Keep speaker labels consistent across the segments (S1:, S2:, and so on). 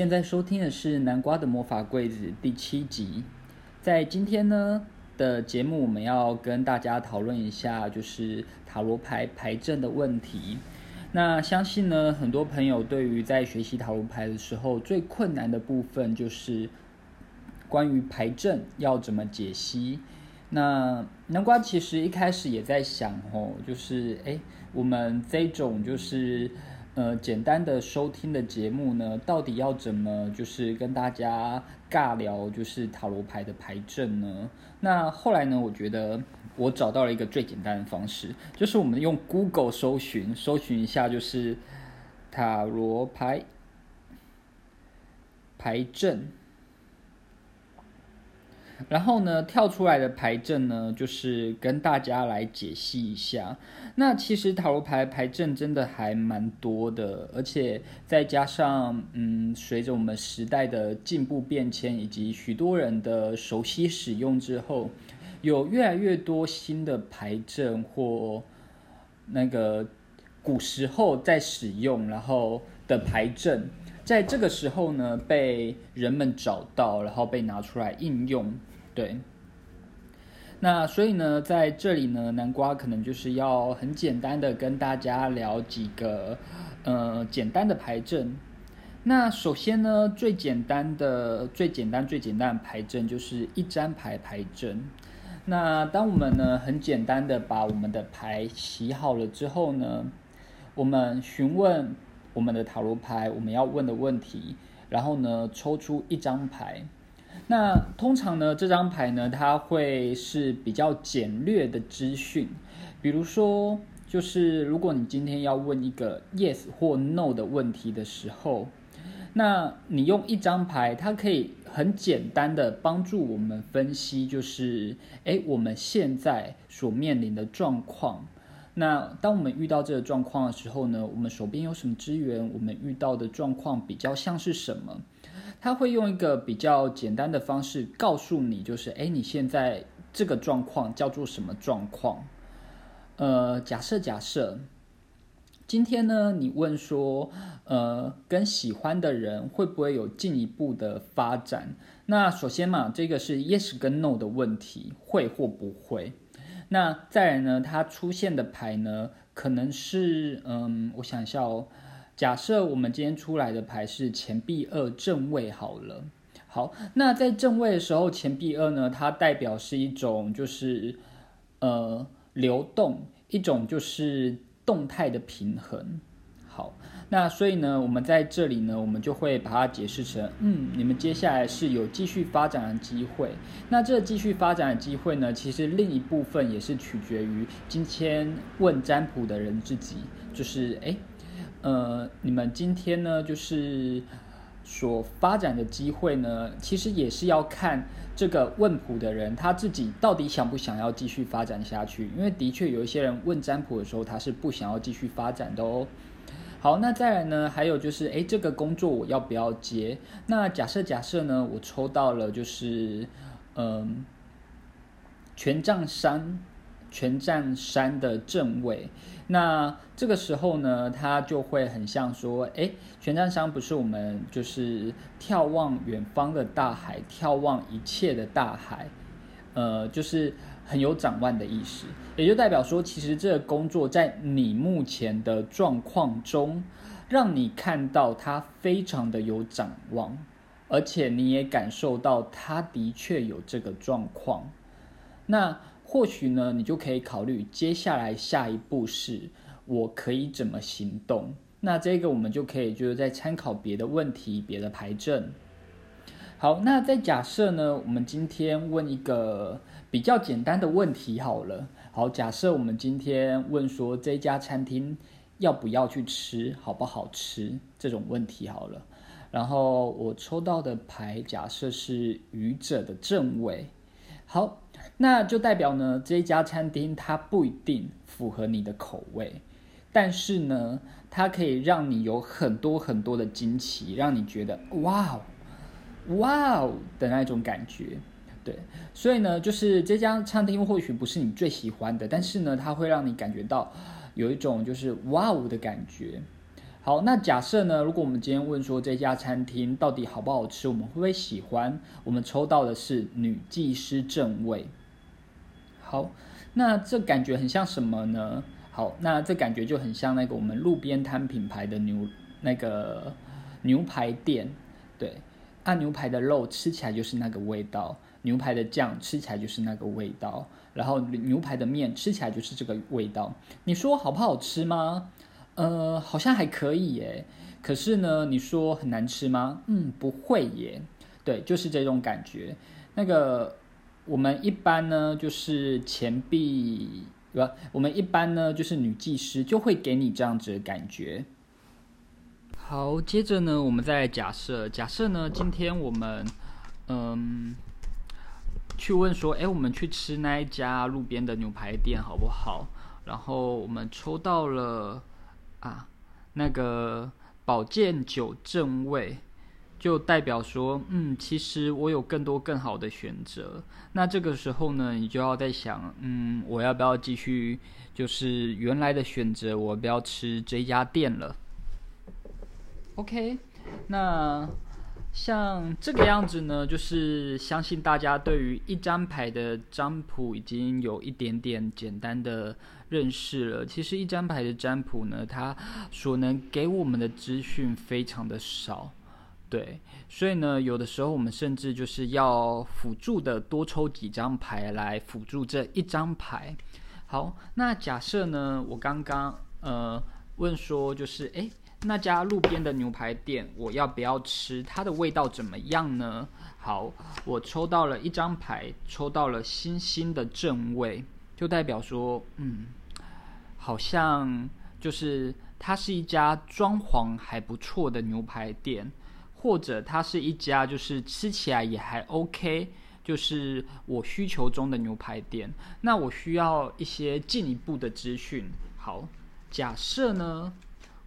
S1: 现在收听的是《南瓜的魔法柜子》第七集。在今天呢的节目，我们要跟大家讨论一下，就是塔罗牌牌阵的问题。那相信呢，很多朋友对于在学习塔罗牌的时候，最困难的部分就是关于牌阵要怎么解析。那南瓜其实一开始也在想，哦，就是哎，我们这种就是呃简单的收听的节目呢，到底要怎么就是跟大家尬聊，就是塔罗牌的牌阵呢？那后来呢，我觉得。我找到了一个最简单的方式，就是我们用 Google 搜寻，搜寻一下就是塔罗牌牌阵，然后呢，跳出来的牌阵呢，就是跟大家来解析一下。那其实塔罗牌牌阵真的还蛮多的，而且再加上嗯，随着我们时代的进步变迁，以及许多人的熟悉使用之后。有越来越多新的牌阵或那个古时候在使用，然后的牌阵，在这个时候呢，被人们找到，然后被拿出来应用。对，那所以呢，在这里呢，南瓜可能就是要很简单的跟大家聊几个呃简单的牌阵。那首先呢，最简单的、最简单、最简单的牌阵就是一张牌牌阵。那当我们呢很简单的把我们的牌洗好了之后呢，我们询问我们的塔罗牌我们要问的问题，然后呢抽出一张牌。那通常呢这张牌呢它会是比较简略的资讯，比如说就是如果你今天要问一个 yes 或 no 的问题的时候。那你用一张牌，它可以很简单的帮助我们分析，就是哎，我们现在所面临的状况。那当我们遇到这个状况的时候呢，我们手边有什么资源？我们遇到的状况比较像是什么？他会用一个比较简单的方式告诉你，就是哎，你现在这个状况叫做什么状况？呃，假设假设。今天呢，你问说，呃，跟喜欢的人会不会有进一步的发展？那首先嘛，这个是 yes 跟 no 的问题，会或不会。那再来呢，它出现的牌呢，可能是，嗯，我想一下哦。假设我们今天出来的牌是钱币二正位好了。好，那在正位的时候，钱币二呢，它代表是一种就是，呃，流动，一种就是。动态的平衡，好，那所以呢，我们在这里呢，我们就会把它解释成，嗯，你们接下来是有继续发展的机会。那这继续发展的机会呢，其实另一部分也是取决于今天问占卜的人自己，就是，哎，呃，你们今天呢，就是。所发展的机会呢，其实也是要看这个问卜的人他自己到底想不想要继续发展下去。因为的确有一些人问占卜的时候，他是不想要继续发展的哦。好，那再来呢，还有就是，诶，这个工作我要不要接？那假设假设呢，我抽到了就是，嗯，权杖三。权杖三的正位，那这个时候呢，它就会很像说，哎，权杖三不是我们就是眺望远方的大海，眺望一切的大海，呃，就是很有展望的意思，也就代表说，其实这个工作在你目前的状况中，让你看到它非常的有展望，而且你也感受到它的确有这个状况，那。或许呢，你就可以考虑接下来下一步是我可以怎么行动。那这个我们就可以就是在参考别的问题、别的牌阵。好，那在假设呢，我们今天问一个比较简单的问题好了。好，假设我们今天问说这家餐厅要不要去吃，好不好吃这种问题好了。然后我抽到的牌假设是愚者的正位。好。那就代表呢，这家餐厅它不一定符合你的口味，但是呢，它可以让你有很多很多的惊奇，让你觉得哇哦，哇哦的那种感觉。对，所以呢，就是这家餐厅或许不是你最喜欢的，但是呢，它会让你感觉到有一种就是哇哦的感觉。好，那假设呢，如果我们今天问说这家餐厅到底好不好吃，我们会不会喜欢？我们抽到的是女技师正位。好，那这感觉很像什么呢？好，那这感觉就很像那个我们路边摊品牌的牛那个牛排店，对，按牛排的肉吃起来就是那个味道，牛排的酱吃起来就是那个味道，然后牛排的面吃起来就是这个味道。你说好不好吃吗？呃，好像还可以耶。可是呢，你说很难吃吗？嗯，不会耶。对，就是这种感觉。那个我们一般呢，就是钱币。不？我们一般呢，就是女技师就会给你这样子的感觉。好，接着呢，我们再假设，假设呢，今天我们嗯，去问说，哎，我们去吃那一家路边的牛排店好不好？然后我们抽到了啊，那个宝剑九正位。就代表说，嗯，其实我有更多更好的选择。那这个时候呢，你就要在想，嗯，我要不要继续，就是原来的选择，我不要吃这家店了。OK，那像这个样子呢，就是相信大家对于一张牌的占卜已经有一点点简单的认识了。其实一张牌的占卜呢，它所能给我们的资讯非常的少。对，所以呢，有的时候我们甚至就是要辅助的多抽几张牌来辅助这一张牌。好，那假设呢，我刚刚呃问说，就是诶，那家路边的牛排店，我要不要吃？它的味道怎么样呢？好，我抽到了一张牌，抽到了星星的正位，就代表说，嗯，好像就是它是一家装潢还不错的牛排店。或者它是一家就是吃起来也还 OK，就是我需求中的牛排店。那我需要一些进一步的资讯。好，假设呢，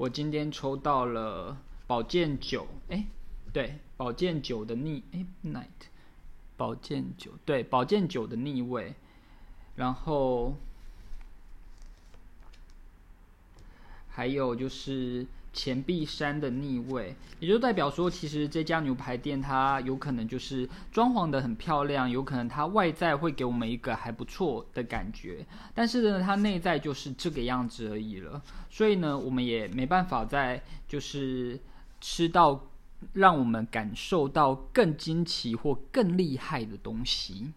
S1: 我今天抽到了宝剑九，哎，对，宝剑九的逆，哎，night，宝剑九，对，宝剑九的逆位，然后还有就是。钱币山的逆位，也就代表说，其实这家牛排店它有可能就是装潢的很漂亮，有可能它外在会给我们一个还不错的感觉，但是呢，它内在就是这个样子而已了。所以呢，我们也没办法再就是吃到让我们感受到更惊奇或更厉害的东西。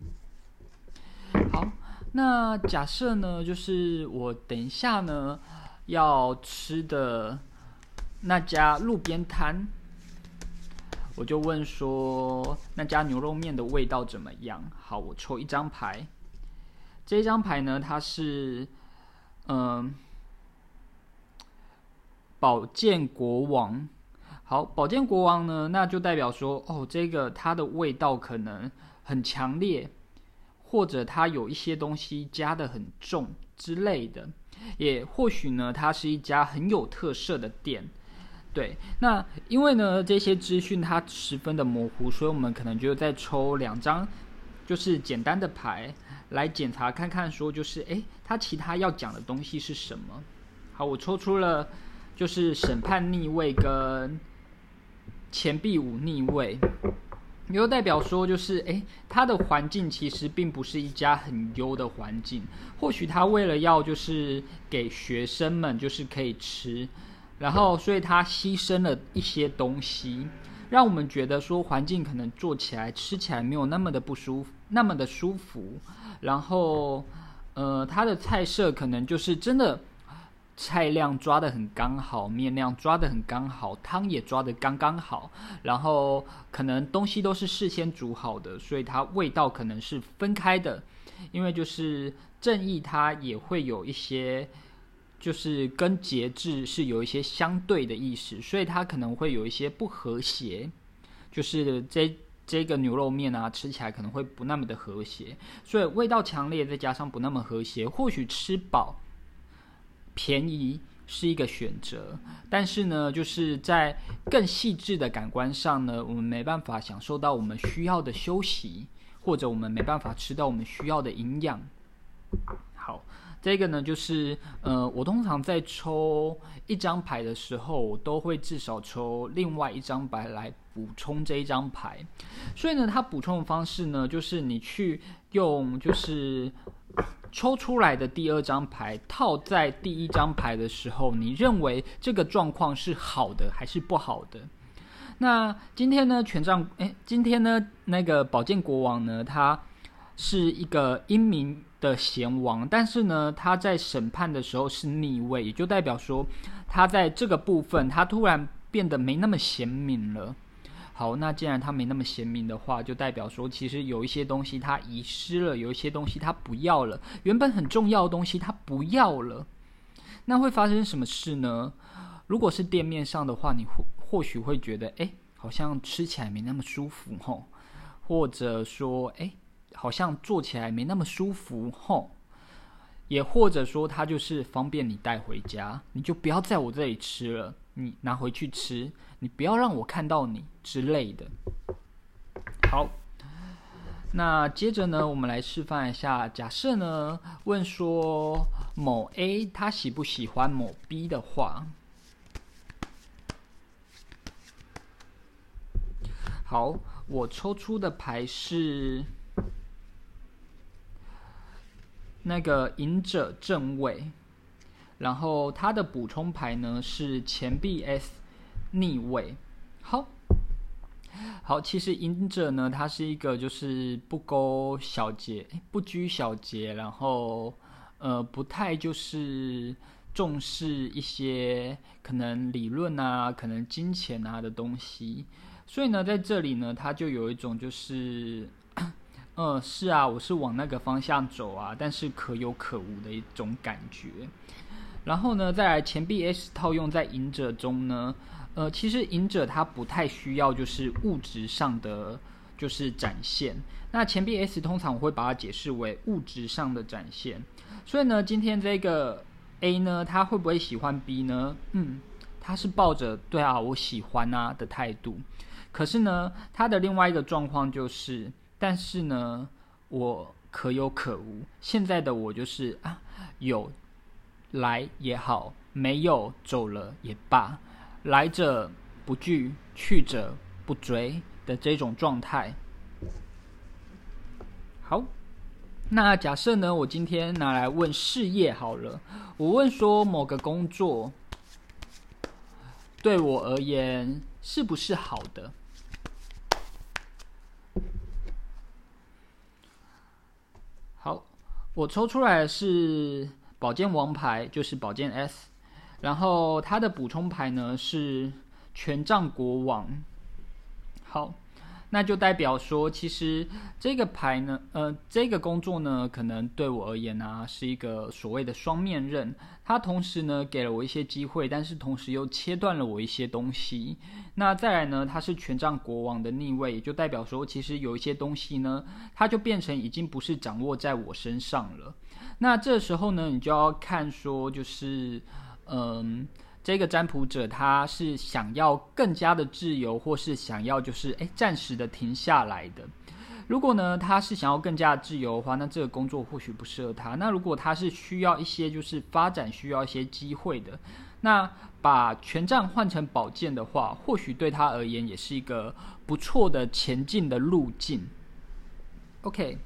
S1: 好，那假设呢，就是我等一下呢要吃的。那家路边摊，我就问说那家牛肉面的味道怎么样？好，我抽一张牌，这张牌呢，它是嗯，宝剑国王。好，宝剑国王呢，那就代表说哦，这个它的味道可能很强烈，或者它有一些东西加的很重之类的，也或许呢，它是一家很有特色的店。对，那因为呢这些资讯它十分的模糊，所以我们可能就再抽两张，就是简单的牌来检查看看，说就是诶，它其他要讲的东西是什么？好，我抽出了就是审判逆位跟钱币五逆位，又代表说就是诶，它的环境其实并不是一家很优的环境，或许他为了要就是给学生们就是可以吃。然后，所以它牺牲了一些东西，让我们觉得说环境可能做起来、吃起来没有那么的不舒服，那么的舒服。然后，呃，它的菜色可能就是真的菜量抓的很刚好，面量抓的很刚好，汤也抓的刚刚好。然后，可能东西都是事先煮好的，所以它味道可能是分开的。因为就是正义，它也会有一些。就是跟节制是有一些相对的意思，所以它可能会有一些不和谐。就是这这个牛肉面啊，吃起来可能会不那么的和谐，所以味道强烈，再加上不那么和谐，或许吃饱便宜是一个选择，但是呢，就是在更细致的感官上呢，我们没办法享受到我们需要的休息，或者我们没办法吃到我们需要的营养。好。这个呢，就是呃，我通常在抽一张牌的时候，我都会至少抽另外一张牌来补充这一张牌。所以呢，它补充的方式呢，就是你去用就是抽出来的第二张牌套在第一张牌的时候，你认为这个状况是好的还是不好的？那今天呢，权杖哎，今天呢，那个宝剑国王呢，他是一个英明。的贤王，但是呢，他在审判的时候是逆位，也就代表说，他在这个部分，他突然变得没那么贤明了。好，那既然他没那么贤明的话，就代表说，其实有一些东西他遗失了，有一些东西他不要了，原本很重要的东西他不要了。那会发生什么事呢？如果是店面上的话，你或或许会觉得，哎，好像吃起来没那么舒服吼，或者说，哎。好像做起来没那么舒服，吼，也或者说它就是方便你带回家，你就不要在我这里吃了，你拿回去吃，你不要让我看到你之类的。好，那接着呢，我们来示范一下，假设呢问说某 A 他喜不喜欢某 B 的话，好，我抽出的牌是。那个隐者正位，然后它的补充牌呢是钱币 S 逆位。好，好，其实隐者呢，他是一个就是不勾小节、不拘小节，然后呃不太就是重视一些可能理论啊、可能金钱啊的东西，所以呢，在这里呢，他就有一种就是。嗯，是啊，我是往那个方向走啊，但是可有可无的一种感觉。然后呢，再来钱币 S 套用在隐者中呢，呃，其实隐者他不太需要就是物质上的就是展现。那钱币 S 通常我会把它解释为物质上的展现。所以呢，今天这个 A 呢，他会不会喜欢 B 呢？嗯，他是抱着对啊，我喜欢啊的态度。可是呢，他的另外一个状况就是。但是呢，我可有可无。现在的我就是啊，有来也好，没有走了也罢，来者不拒，去者不追的这种状态。好，那假设呢，我今天拿来问事业好了，我问说某个工作对我而言是不是好的？我抽出来是宝剑王牌，就是宝剑 S，然后它的补充牌呢是权杖国王。好。那就代表说，其实这个牌呢，呃，这个工作呢，可能对我而言呢，是一个所谓的双面刃。它同时呢，给了我一些机会，但是同时又切断了我一些东西。那再来呢，它是权杖国王的逆位，也就代表说，其实有一些东西呢，它就变成已经不是掌握在我身上了。那这时候呢，你就要看说，就是，嗯。这个占卜者他是想要更加的自由，或是想要就是诶暂时的停下来的。如果呢他是想要更加自由的话，那这个工作或许不适合他。那如果他是需要一些就是发展需要一些机会的，那把权杖换成宝剑的话，或许对他而言也是一个不错的前进的路径。OK，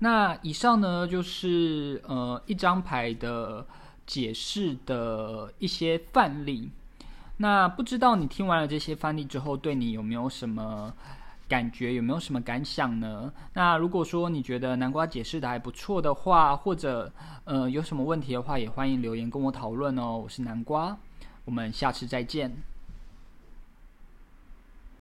S1: 那以上呢就是呃一张牌的。解释的一些范例，那不知道你听完了这些范例之后，对你有没有什么感觉，有没有什么感想呢？那如果说你觉得南瓜解释的还不错的话，或者呃有什么问题的话，也欢迎留言跟我讨论哦。我是南瓜，我们下次再见。